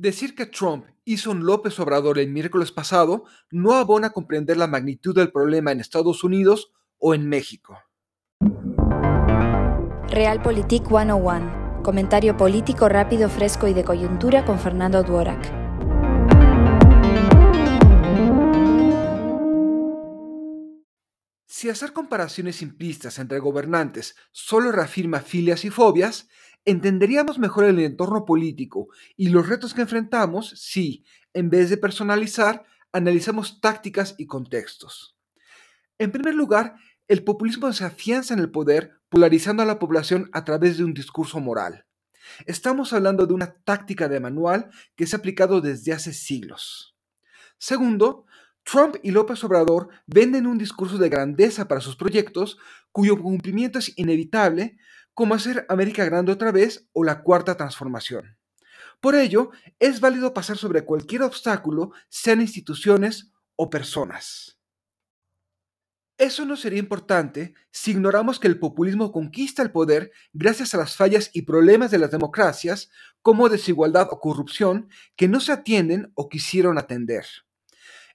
Decir que Trump hizo un López Obrador el miércoles pasado no abona a comprender la magnitud del problema en Estados Unidos o en México. Realpolitik 101. Comentario político rápido, fresco y de coyuntura con Fernando Duorak. Si hacer comparaciones simplistas entre gobernantes solo reafirma filias y fobias, entenderíamos mejor el entorno político y los retos que enfrentamos si, en vez de personalizar, analizamos tácticas y contextos. En primer lugar, el populismo se afianza en el poder polarizando a la población a través de un discurso moral. Estamos hablando de una táctica de manual que se ha aplicado desde hace siglos. Segundo, Trump y López Obrador venden un discurso de grandeza para sus proyectos cuyo cumplimiento es inevitable, como hacer América grande otra vez o la cuarta transformación. Por ello, es válido pasar sobre cualquier obstáculo, sean instituciones o personas. Eso no sería importante si ignoramos que el populismo conquista el poder gracias a las fallas y problemas de las democracias, como desigualdad o corrupción, que no se atienden o quisieron atender.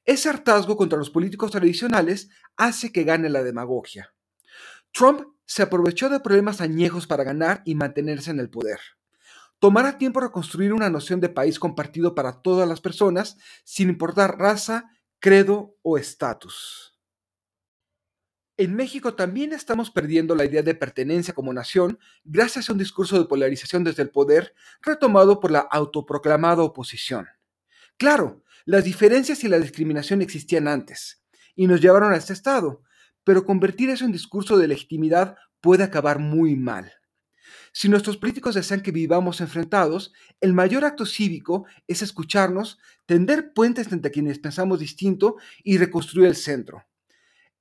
Ese hartazgo contra los políticos tradicionales hace que gane la demagogia. Trump se aprovechó de problemas añejos para ganar y mantenerse en el poder. Tomará tiempo reconstruir una noción de país compartido para todas las personas, sin importar raza, credo o estatus. En México también estamos perdiendo la idea de pertenencia como nación gracias a un discurso de polarización desde el poder retomado por la autoproclamada oposición. Claro, las diferencias y la discriminación existían antes y nos llevaron a este estado, pero convertir eso en discurso de legitimidad puede acabar muy mal. Si nuestros políticos desean que vivamos enfrentados, el mayor acto cívico es escucharnos, tender puentes entre quienes pensamos distinto y reconstruir el centro.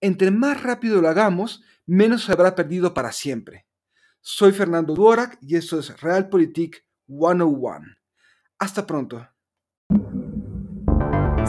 Entre más rápido lo hagamos, menos se habrá perdido para siempre. Soy Fernando Duorak y esto es Realpolitik 101. Hasta pronto.